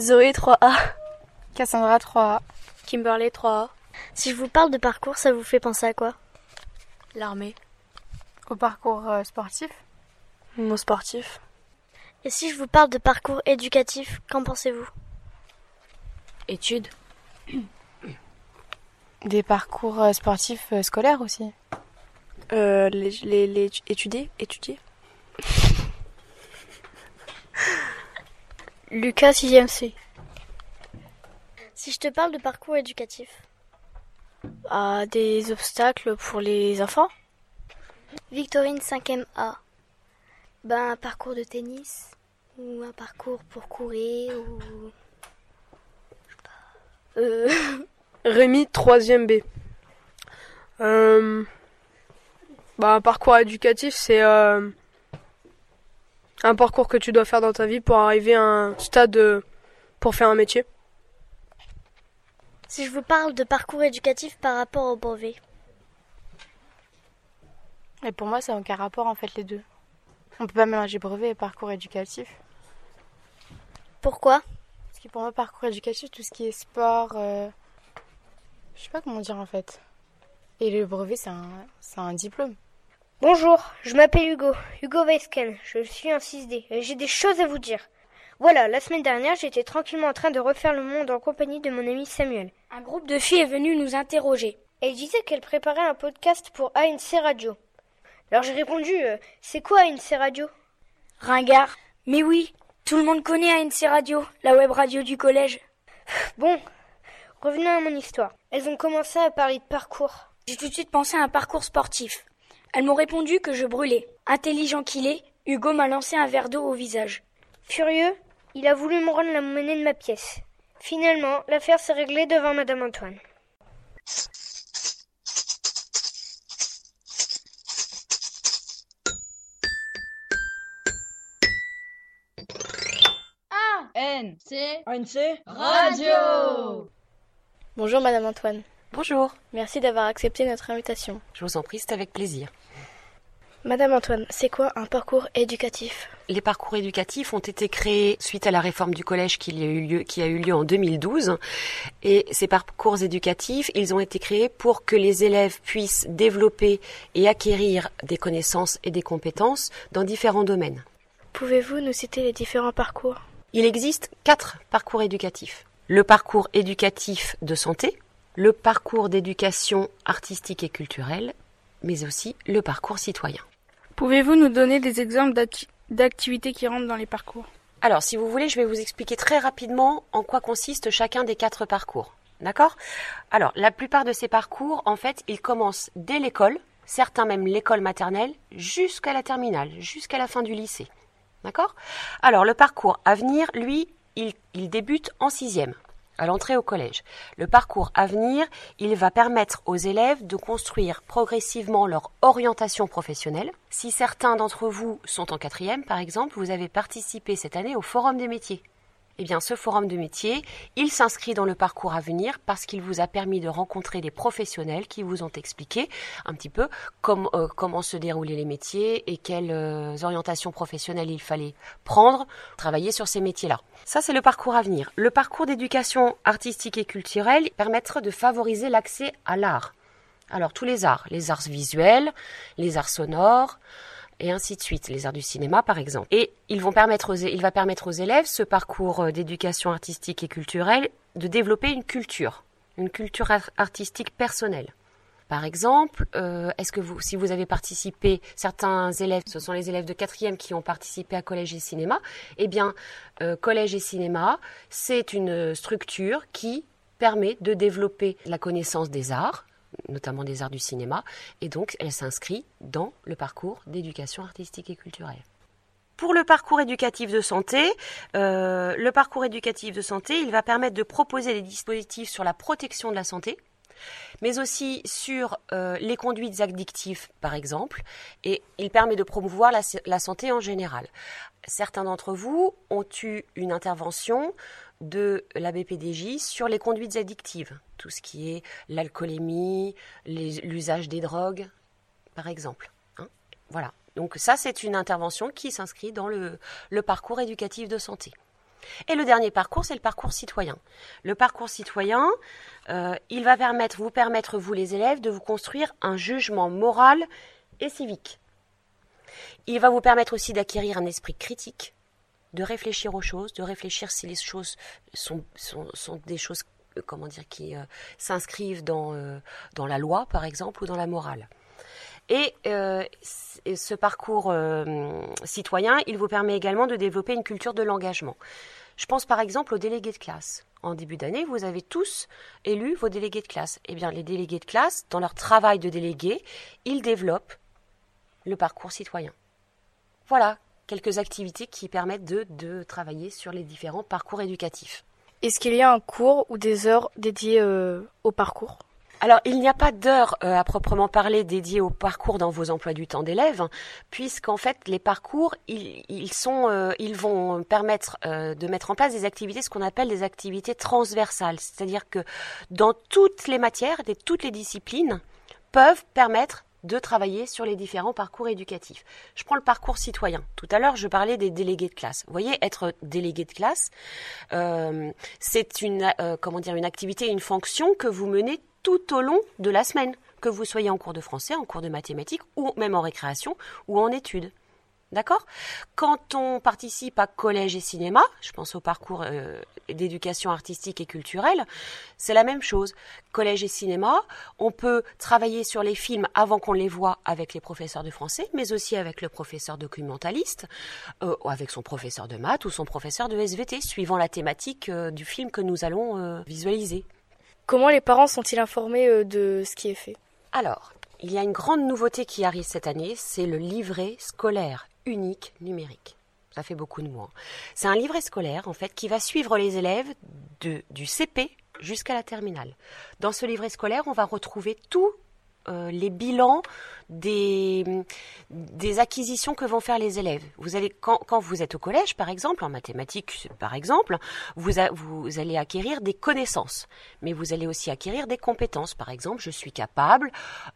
Zoé 3A. Cassandra 3A. Kimberley 3A. Si je vous parle de parcours, ça vous fait penser à quoi? L'armée. Au parcours euh, sportif? Mot sportif. Et si je vous parle de parcours éducatif, qu'en pensez-vous? Études. Des parcours euh, sportifs euh, scolaires aussi? Euh, les, les, les étudier Étudier Lucas 6ème C. Si je te parle de parcours éducatif Ah, des obstacles pour les enfants? Victorine 5ème A. Ben, un parcours de tennis ou un parcours pour courir ou... Euh... Rémi 3ème B. Euh... Bah, un parcours éducatif, c'est euh, un parcours que tu dois faire dans ta vie pour arriver à un stade pour faire un métier. Si je vous parle de parcours éducatif par rapport au brevet Et pour moi, ça n'a aucun rapport en fait les deux. On peut pas mélanger brevet et parcours éducatif. Pourquoi? Parce que pour moi, parcours éducatif, tout ce qui est sport, euh... je sais pas comment dire en fait. Et le brevet, c'est un, c'est un diplôme. Bonjour, je m'appelle Hugo, Hugo Weisken, je suis un 6D et j'ai des choses à vous dire. Voilà, la semaine dernière, j'étais tranquillement en train de refaire le monde en compagnie de mon ami Samuel. Un groupe de filles est venu nous interroger. Elle disait qu'elle préparait un podcast pour ANC Radio. Alors j'ai répondu, euh, c'est quoi ANC Radio? Ringard. Mais oui, tout le monde connaît ANC Radio, la web radio du collège. Bon, revenons à mon histoire. Elles ont commencé à parler de parcours. J'ai tout de suite pensé à un parcours sportif. Elles m'ont répondu que je brûlais. Intelligent qu'il est, Hugo m'a lancé un verre d'eau au visage. Furieux, il a voulu me rendre la monnaie de ma pièce. Finalement, l'affaire s'est réglée devant Madame Antoine. ANC ANC Radio Bonjour Madame Antoine. Bonjour. Merci d'avoir accepté notre invitation. Je vous en prie, c'est avec plaisir. Madame Antoine, c'est quoi un parcours éducatif? Les parcours éducatifs ont été créés suite à la réforme du collège qui a eu lieu, qui a eu lieu en 2012. Et ces parcours éducatifs, ils ont été créés pour que les élèves puissent développer et acquérir des connaissances et des compétences dans différents domaines. Pouvez-vous nous citer les différents parcours? Il existe quatre parcours éducatifs. Le parcours éducatif de santé, le parcours d'éducation artistique et culturelle, mais aussi le parcours citoyen. Pouvez-vous nous donner des exemples d'activités qui rentrent dans les parcours? Alors, si vous voulez, je vais vous expliquer très rapidement en quoi consiste chacun des quatre parcours. D'accord? Alors, la plupart de ces parcours, en fait, ils commencent dès l'école, certains même l'école maternelle, jusqu'à la terminale, jusqu'à la fin du lycée. D'accord? Alors, le parcours à venir, lui, il, il débute en sixième à l'entrée au collège. Le parcours à venir, il va permettre aux élèves de construire progressivement leur orientation professionnelle. Si certains d'entre vous sont en quatrième, par exemple, vous avez participé cette année au Forum des métiers. Eh bien, ce forum de métier, il s'inscrit dans le parcours à venir parce qu'il vous a permis de rencontrer des professionnels qui vous ont expliqué un petit peu euh, comment se déroulaient les métiers et quelles euh, orientations professionnelles il fallait prendre, travailler sur ces métiers-là. Ça, c'est le parcours à venir. Le parcours d'éducation artistique et culturelle permettra de favoriser l'accès à l'art. Alors, tous les arts, les arts visuels, les arts sonores, et ainsi de suite, les arts du cinéma par exemple. Et ils vont permettre il va permettre aux élèves, ce parcours d'éducation artistique et culturelle, de développer une culture, une culture artistique personnelle. Par exemple, euh, est-ce que vous, si vous avez participé, certains élèves, ce sont les élèves de quatrième qui ont participé à collège et cinéma, eh bien, euh, collège et cinéma, c'est une structure qui permet de développer la connaissance des arts, notamment des arts du cinéma, et donc elle s'inscrit dans le parcours d'éducation artistique et culturelle. Pour le parcours éducatif de santé, euh, le parcours éducatif de santé, il va permettre de proposer des dispositifs sur la protection de la santé, mais aussi sur euh, les conduites addictives, par exemple, et il permet de promouvoir la, santé en général. Certains d'entre vous ont eu une intervention de la BPDJ sur les conduites addictives, tout ce qui est l'alcoolémie, l'usage des drogues, par exemple. Hein voilà. Donc ça, c'est une intervention qui s'inscrit dans le, parcours éducatif de santé. Et le dernier parcours, c'est le parcours citoyen. Le parcours citoyen, euh, il va vous permettre, vous les élèves, de vous construire un jugement moral et civique. Il va vous permettre aussi d'acquérir un esprit critique, de réfléchir aux choses, de réfléchir si les choses sont, des choses euh, comment dire, qui euh, s'inscrivent dans la loi, par exemple, ou dans la morale. Et ce parcours citoyen, il vous permet également de développer une culture de l'engagement. Je pense par exemple aux délégués de classe. En début d'année, vous avez tous élu vos délégués de classe. Eh bien, les délégués de classe, dans leur travail de délégué, ils développent le parcours citoyen. Voilà quelques activités qui permettent de, de travailler sur les différents parcours éducatifs. Est-ce qu'il y a un cours ou des heures dédiées euh, au parcours? Alors, il n'y a pas d'heure euh, à proprement parler dédiée au parcours dans vos emplois du temps d'élèves, puisqu'en fait, les parcours, ils, sont, euh, ils vont permettre euh, de mettre en place des activités, ce qu'on appelle des activités transversales, c'est-à-dire que dans toutes les matières, et toutes les disciplines, peuvent permettre de travailler sur les différents parcours éducatifs. Je prends le parcours citoyen. Tout à l'heure, je parlais des délégués de classe. Vous voyez, être délégué de classe, c'est une comment dire une activité, une fonction que vous menez tout au long de la semaine, que vous soyez en cours de français, en cours de mathématiques, ou même en récréation, ou en études. D'accord? Quand on participe à collège et cinéma, je pense au parcours euh, d'éducation artistique et culturelle, c'est la même chose. Collège et cinéma, on peut travailler sur les films avant qu'on les voit avec les professeurs de français, mais aussi avec le professeur documentaliste, euh, ou avec son professeur de maths ou son professeur de SVT, suivant la thématique euh, du film que nous allons visualiser. Comment les parents sont-ils informés euh, de ce qui est fait? Alors, il y a une grande nouveauté qui arrive cette année, c'est le livret scolaire unique numérique. Ça fait beaucoup de mots. C'est un livret scolaire, en fait, qui va suivre les élèves du CP jusqu'à la terminale. Dans ce livret scolaire, on va retrouver tout euh, les bilans des, des acquisitions que vont faire les élèves. Vous allez, quand, quand vous êtes au collège, par exemple, en mathématiques, par exemple, vous, vous allez acquérir des connaissances, mais vous allez aussi acquérir des compétences. Par exemple, je suis capable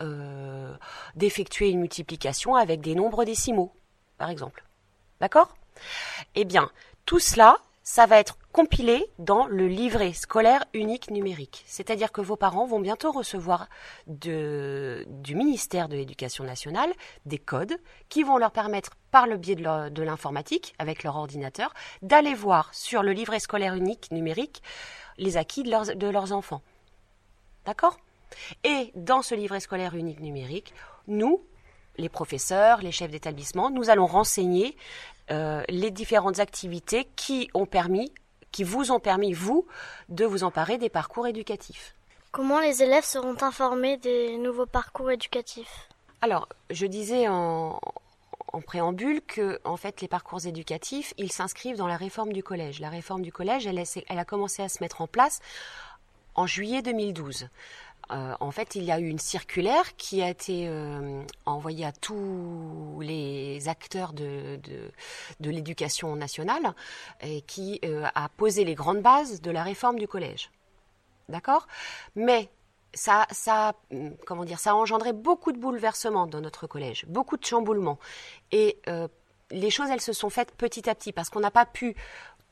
euh, d'effectuer une multiplication avec des nombres décimaux, par exemple. D'accord? Eh bien, tout cela, ça va être compilé dans le livret scolaire unique numérique. C'est-à-dire que vos parents vont bientôt recevoir du ministère de l'Éducation nationale des codes qui vont leur permettre, par le biais de l'informatique, avec leur ordinateur, d'aller voir sur le livret scolaire unique numérique les acquis de leurs enfants. D'accord? Et dans ce livret scolaire unique numérique, nous, les professeurs, les chefs d'établissement, nous allons renseigner euh, les différentes activités qui ont permis, qui vous ont permis, vous, de vous emparer des parcours éducatifs. Comment les élèves seront informés des nouveaux parcours éducatifs? Alors, je disais en, préambule que, en fait, les parcours éducatifs, ils s'inscrivent dans la réforme du collège. La réforme du collège, elle, elle a commencé à se mettre en place en juillet 2012. Euh, en fait, il y a eu une circulaire qui a été euh, envoyée à tous les acteurs de, l'éducation nationale et qui euh, a posé les grandes bases de la réforme du collège. D'accord? Mais ça, ça, comment dire, ça a engendré beaucoup de bouleversements dans notre collège, beaucoup de chamboulements. Et les choses, elles se sont faites petit à petit parce qu'on n'a pas pu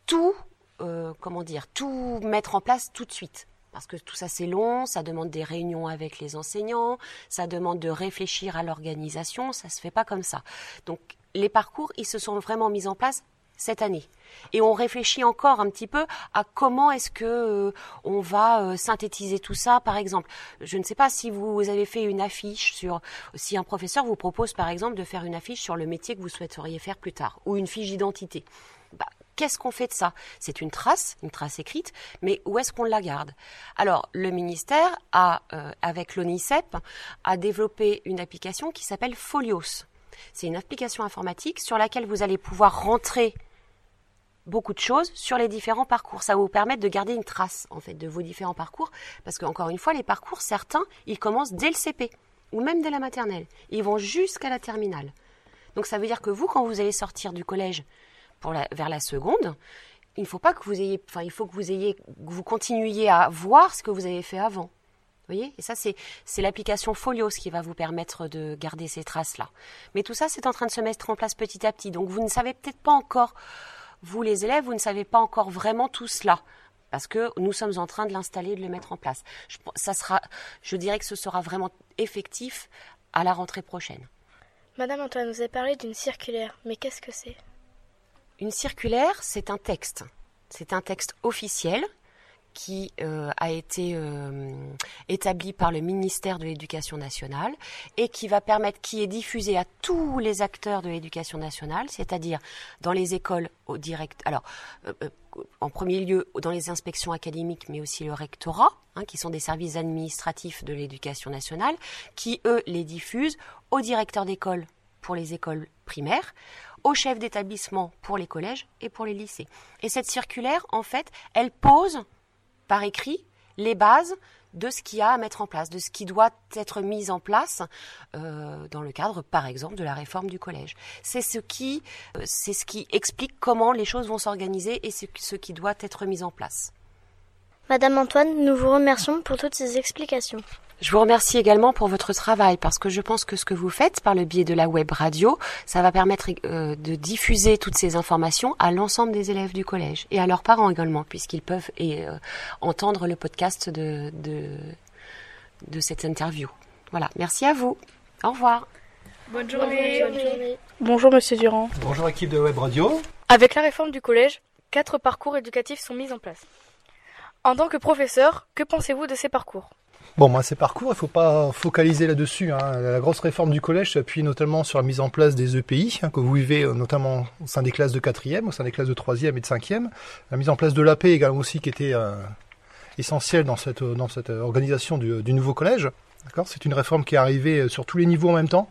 tout, comment dire, tout mettre en place tout de suite parce que tout ça c'est long, ça demande des réunions avec les enseignants, ça demande de réfléchir à l'organisation, ça se fait pas comme ça. Donc les parcours, ils se sont vraiment mis en place cette année. Et on réfléchit encore un petit peu à comment est-ce que euh, on va euh, synthétiser tout ça. Par exemple, je ne sais pas si vous avez fait une affiche sur, si un professeur vous propose par exemple de faire une affiche sur le métier que vous souhaiteriez faire plus tard, ou une fiche d'identité. Bah, Qu'est-ce qu'on fait de ça? C'est une trace, une trace écrite, mais où est-ce qu'on la garde? Alors, le ministère a, euh, avec l'ONICEP, a développé une application qui s'appelle Folios. C'est une application informatique sur laquelle vous allez pouvoir rentrer beaucoup de choses sur les différents parcours. Ça va vous permettre de garder une trace en fait de vos différents parcours, parce qu'encore une fois, les parcours, certains, ils commencent dès le CP ou même dès la maternelle. Ils vont jusqu'à la terminale. Donc ça veut dire que vous, quand vous allez sortir du collège, vers la seconde, il faut pas que vous ayez, enfin, il faut que vous ayez, vous continuiez à voir ce que vous avez fait avant. Vous voyez? Et ça, c'est, c'est l'application Folios qui va vous permettre de garder ces traces-là. Mais tout ça, c'est en train de se mettre en place petit à petit. Donc, vous ne savez peut-être pas encore vous les élèves, vous ne savez pas encore vraiment tout cela parce que nous sommes en train de l'installer de le mettre en place. Je, ça sera, je dirais que ce sera vraiment effectif à la rentrée prochaine. Madame Antoine nous a parlé d'une circulaire, mais qu'est-ce que c'est? Une circulaire, c'est un texte. C'est un texte officiel qui euh, a été euh, établi par le ministère de l'Éducation nationale et qui va permettre, qui est diffusé à tous les acteurs de l'Éducation nationale, c'est-à-dire dans les écoles au direct. Alors, euh, en premier lieu dans les inspections académiques, mais aussi le rectorat, hein, qui sont des services administratifs de l'éducation nationale, qui eux les diffusent aux directeurs d'école pour les écoles primaires, aux chefs d'établissement pour les collèges et pour les lycées. Et cette circulaire, en fait, elle pose par écrit les bases de ce qu'il y a à mettre en place, de ce qui doit être mis en place euh, dans le cadre, par exemple, de la réforme du collège. C'est ce qui, euh, ce qui explique comment les choses vont s'organiser et ce qui doit être mis en place. Madame Antoine, nous vous remercions pour toutes ces explications. Je vous remercie également pour votre travail parce que je pense que ce que vous faites par le biais de la web radio, ça va permettre euh, de diffuser toutes ces informations à l'ensemble des élèves du collège et à leurs parents également puisqu'ils peuvent et, euh, entendre le podcast de, de, de cette interview. Voilà, merci à vous. Au revoir. Bonne journée. Bonne journée. Bonjour Monsieur Durand. Bonjour équipe de Web Radio. Avec la réforme du collège, quatre parcours éducatifs sont mis en place. En tant que professeur, que pensez-vous de ces parcours? Bon, moi, ces parcours, il ne faut pas focaliser là-dessus. Hein. La grosse réforme du collège s'appuie notamment sur la mise en place des EPI, hein, que vous vivez euh, notamment au sein des classes de 4e, au sein des classes de 3e et de 5e. La mise en place de l'AP également aussi qui était euh, essentielle dans cette, cette organisation du, du nouveau collège. D'accord? C'est une réforme qui est arrivée sur tous les niveaux en même temps,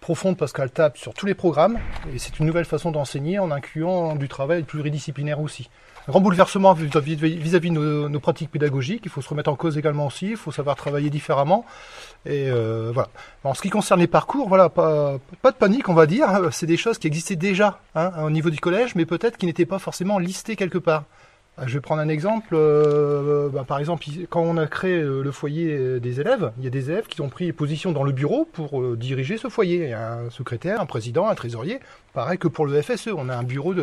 profonde parce qu'elle tape sur tous les programmes, et c'est une nouvelle façon d'enseigner en incluant du travail pluridisciplinaire aussi un grand bouleversement vis-à-vis de nos, pratiques pédagogiques. Il faut se remettre en cause également aussi. Il faut savoir travailler différemment. Et euh, voilà. En ce qui concerne les parcours, voilà, pas, de panique, on va dire. C'est des choses qui existaient déjà hein, au niveau du collège, mais peut-être qui n'étaient pas forcément listées quelque part. Je vais prendre un exemple. Euh, bah, par exemple, quand on a créé le foyer des élèves, il y a des élèves qui ont pris position dans le bureau pour euh, diriger ce foyer. Il y a un secrétaire, un président, un trésorier. Pareil que pour le FSE, on a un bureau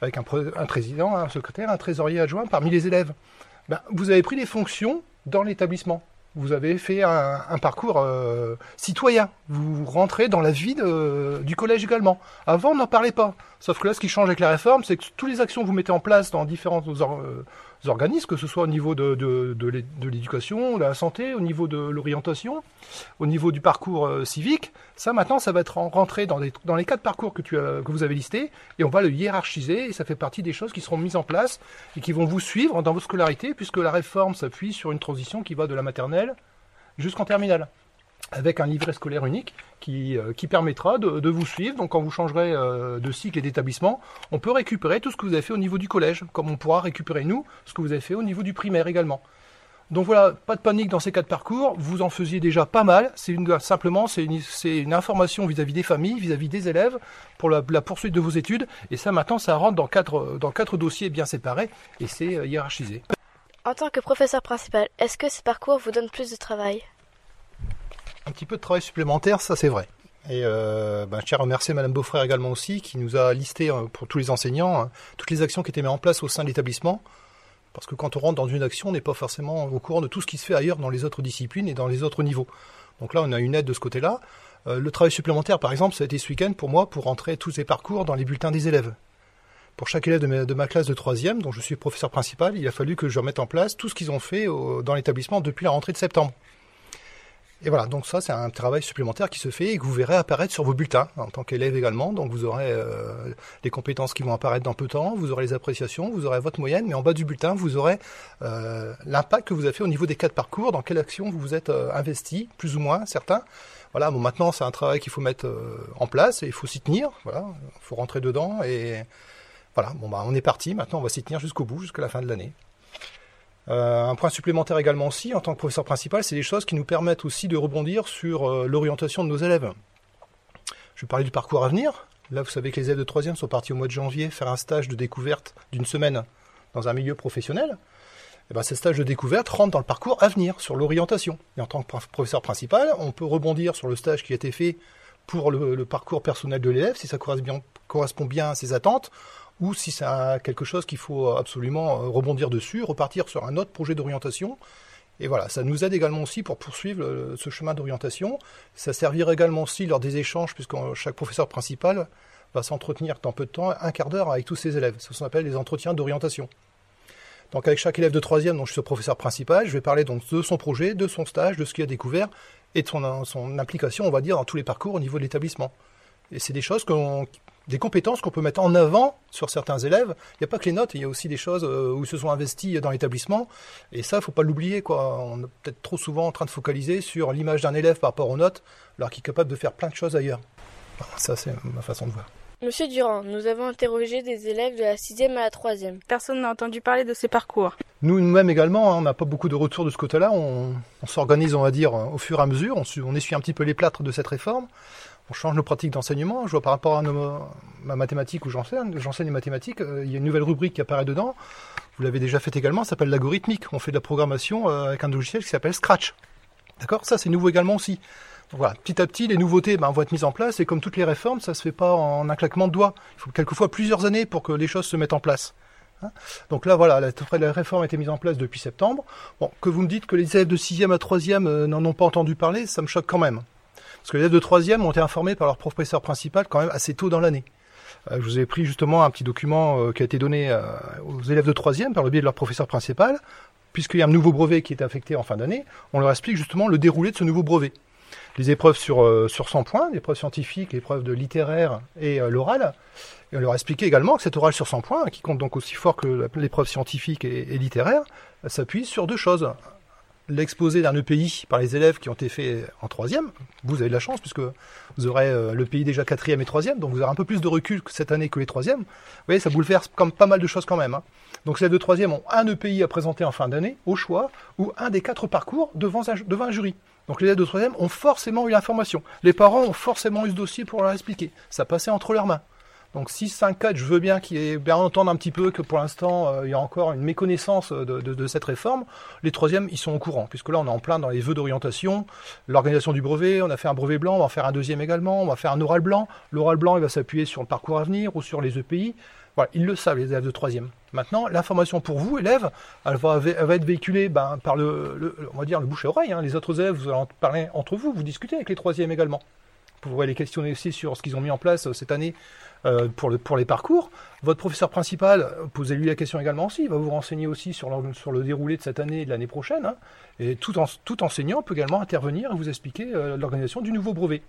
avec un, président, un secrétaire, un trésorier adjoint parmi les élèves. Ben, vous avez pris des fonctions dans l'établissement. Vous avez fait un, parcours euh, citoyen. Vous rentrez dans la vie du collège également. Avant, on n'en parlait pas. Sauf que là, ce qui change avec la réforme, c'est que toutes les actions que vous mettez en place dans différents euh, organismes, que ce soit au niveau de, de, l'éducation, de la santé, au niveau de l'orientation, au niveau du parcours euh, civique. Ça, maintenant, ça va être rentré dans les, dans les quatre parcours que, tu que vous avez listés et on va le hiérarchiser et ça fait partie des choses qui seront mises en place et qui vont vous suivre dans votre scolarité puisque la réforme s'appuie sur une transition qui va de la maternelle jusqu'en terminale avec un livret scolaire unique qui, euh, permettra de, de, vous suivre. Donc quand vous changerez euh, de cycle et d'établissement, on peut récupérer tout ce que vous avez fait au niveau du collège, comme on pourra récupérer nous ce que vous avez fait au niveau du primaire également. Donc voilà, pas de panique dans ces quatre parcours, vous en faisiez déjà pas mal, simplement c'est une, information vis-à-vis des familles, vis-à-vis des élèves, pour la, poursuite de vos études, et ça maintenant ça rentre dans quatre, dans quatre dossiers bien séparés, et c'est euh, hiérarchisé. En tant que professeur principal, est-ce que ce parcours vous donne plus de travail? Un petit peu de travail supplémentaire, ça c'est vrai. Et euh, ben, je tiens à remercier Madame Beaufrère également aussi, qui nous a listé euh, pour tous les enseignants hein, toutes les actions qui étaient mises en place au sein de l'établissement. Parce que quand on rentre dans une action, on n'est pas forcément au courant de tout ce qui se fait ailleurs dans les autres disciplines et dans les autres niveaux. Donc là, on a une aide de ce côté-là. Euh, le travail supplémentaire, par exemple, ça a été ce week-end pour moi pour rentrer tous ces parcours dans les bulletins des élèves. Pour chaque élève de ma, classe de troisième, dont je suis professeur principal, il a fallu que je remette en place tout ce qu'ils ont fait dans l'établissement depuis la rentrée de septembre. Et voilà, donc ça c'est un travail supplémentaire qui se fait et que vous verrez apparaître sur vos bulletins en tant qu'élève également. Donc vous aurez euh, les compétences qui vont apparaître dans peu de temps, vous aurez les appréciations, vous aurez votre moyenne, mais en bas du bulletin vous aurez euh, l'impact que vous avez fait au niveau des quatre parcours, dans quelle action vous vous êtes euh, investi, plus ou moins certains. Voilà, bon maintenant c'est un travail qu'il faut mettre en place et il faut s'y tenir. Voilà, il faut rentrer dedans et voilà, bon bah on est parti. Maintenant on va s'y tenir jusqu'au bout, jusqu'à la fin de l'année. Euh, un point supplémentaire également aussi, en tant que professeur principal, c'est des choses qui nous permettent aussi de rebondir sur euh, l'orientation de nos élèves. Je vais parler du parcours à venir. Là, vous savez que les élèves de 3e sont partis au mois de janvier faire un stage de découverte d'une semaine dans un milieu professionnel. Et eh ben, ces stages de découverte rentrent dans le parcours à venir sur l'orientation. Et en tant que professeur principal, on peut rebondir sur le stage qui a été fait pour le, parcours personnel de l'élève, si ça correspond bien à ses attentes, ou si c'est quelque chose qu'il faut absolument rebondir dessus, repartir sur un autre projet d'orientation. Et voilà, ça nous aide également aussi pour poursuivre ce chemin d'orientation. Ça servira également aussi lors des échanges, puisque chaque professeur principal va s'entretenir dans peu de temps, un quart d'heure avec tous ses élèves. Ce qu'on appelle les entretiens d'orientation. Donc avec chaque élève de troisième, dont je suis le professeur principal, je vais parler donc de son projet, de son stage, de ce qu'il a découvert et de son, son implication, on va dire, dans tous les parcours au niveau de l'établissement. Et c'est des choses qu'on des compétences qu'on peut mettre en avant sur certains élèves. Il n'y a pas que les notes, il y a aussi des choses euh, où ils se sont investis dans l'établissement. Et ça, il faut pas l'oublier. Quoi. On est peut-être trop souvent en train de focaliser sur l'image d'un élève par rapport aux notes, alors qu'il est capable de faire plein de choses ailleurs. Ça, c'est ma façon de voir. Monsieur Durand, nous avons interrogé des élèves de la 6e à la 3e. Personne n'a entendu parler de ces parcours. Nous, nous-mêmes également, hein, on n'a pas beaucoup de retours de ce côté-là. On, s'organise, on va dire, au fur et à mesure. On, essuie un petit peu les plâtres de cette réforme on change nos pratiques d'enseignement. Je vois par rapport à ma mathématique où j'enseigne, j'enseigne les mathématiques, euh, il y a une nouvelle rubrique qui apparaît dedans. Vous l'avez déjà fait également, ça s'appelle l'algorithmique. On fait de la programmation euh, avec un logiciel qui s'appelle Scratch. D'accord? Ça, c'est nouveau également aussi. voilà, petit à petit, les nouveautés ben, vont être mises en place et comme toutes les réformes, ça se fait pas en un claquement de doigts. Il faut quelquefois plusieurs années pour que les choses se mettent en place. Hein. Donc là, voilà, la, réforme a été mise en place depuis septembre. Bon, que vous me dites que les élèves de 6e à 3e euh, n'en ont pas entendu parler, ça me choque quand même. Parce que les élèves de troisième ont été informés par leur professeur principal quand même assez tôt dans l'année. Euh, je vous ai pris justement un petit document euh, qui a été donné aux élèves de troisième par le biais de leur professeur principal, puisqu'il y a un nouveau brevet qui est affecté en fin d'année, on leur explique justement le déroulé de ce nouveau brevet. Les épreuves sur, sur 100 points, l'épreuve scientifique, l'épreuve de littéraire et l'oral. Et on leur a expliqué également que cet oral sur 100 points, qui compte donc aussi fort que l'épreuve scientifique et, littéraire, s'appuie sur deux choses l'exposé d'un EPI par les élèves qui ont été faits en troisième, vous avez de la chance puisque vous aurez euh, le pays déjà quatrième et troisième, donc vous aurez un peu plus de recul cette année que les troisièmes. Vous voyez, ça bouleverse comme pas mal de choses quand même. Hein. Donc ces élèves de troisième ont un EPI à présenter en fin d'année, au choix, ou un des quatre parcours devant un, devant un jury. Donc les élèves de troisième ont forcément eu l'information. Les parents ont forcément eu ce dossier pour leur expliquer. Ça passait entre leurs mains. Donc 6, 5, 4, je veux bien qu'il y ait bien entendre un petit peu que pour l'instant, euh, il y a encore une méconnaissance de, cette réforme. Les troisièmes, ils sont au courant, puisque là, on est en plein dans les vœux d'orientation, l'organisation du brevet, on a fait un brevet blanc, on va faire un deuxième également, on va faire un oral blanc. L'oral blanc, il va s'appuyer sur le parcours à venir ou sur les EPI. Voilà, ils le savent, les élèves de troisième. Maintenant, l'information pour vous, élèves, elle va, être véhiculée ben, par le, on va dire, le bouche à oreille. Hein. Les autres élèves, vous allez en parler entre vous, vous discutez avec les troisièmes également. Vous pourrez les questionner aussi sur ce qu'ils ont mis en place euh, cette année euh, pour, le, pour les parcours. Votre professeur principal, posez-lui la question également aussi, il va vous renseigner aussi sur le, déroulé de cette année et de l'année prochaine. Hein. et tout, en, tout enseignant peut également intervenir et vous expliquer euh, l'organisation du nouveau brevet.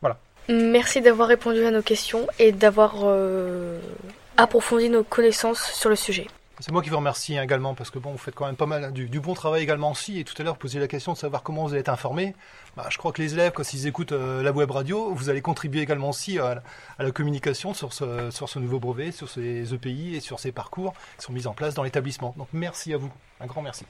Voilà. Merci d'avoir répondu à nos questions et d'avoir approfondi nos connaissances sur le sujet. C'est moi qui vous remercie également parce que bon, vous faites quand même pas mal du, bon travail également aussi. Et tout à l'heure, vous posiez la question de savoir comment vous allez être informé. Bah, je crois que les élèves, quand ils écoutent euh, la web radio, vous allez contribuer également aussi à, la communication sur ce, sur ce nouveau brevet, sur ces EPI et sur ces parcours qui sont mis en place dans l'établissement. Donc merci à vous, un grand merci.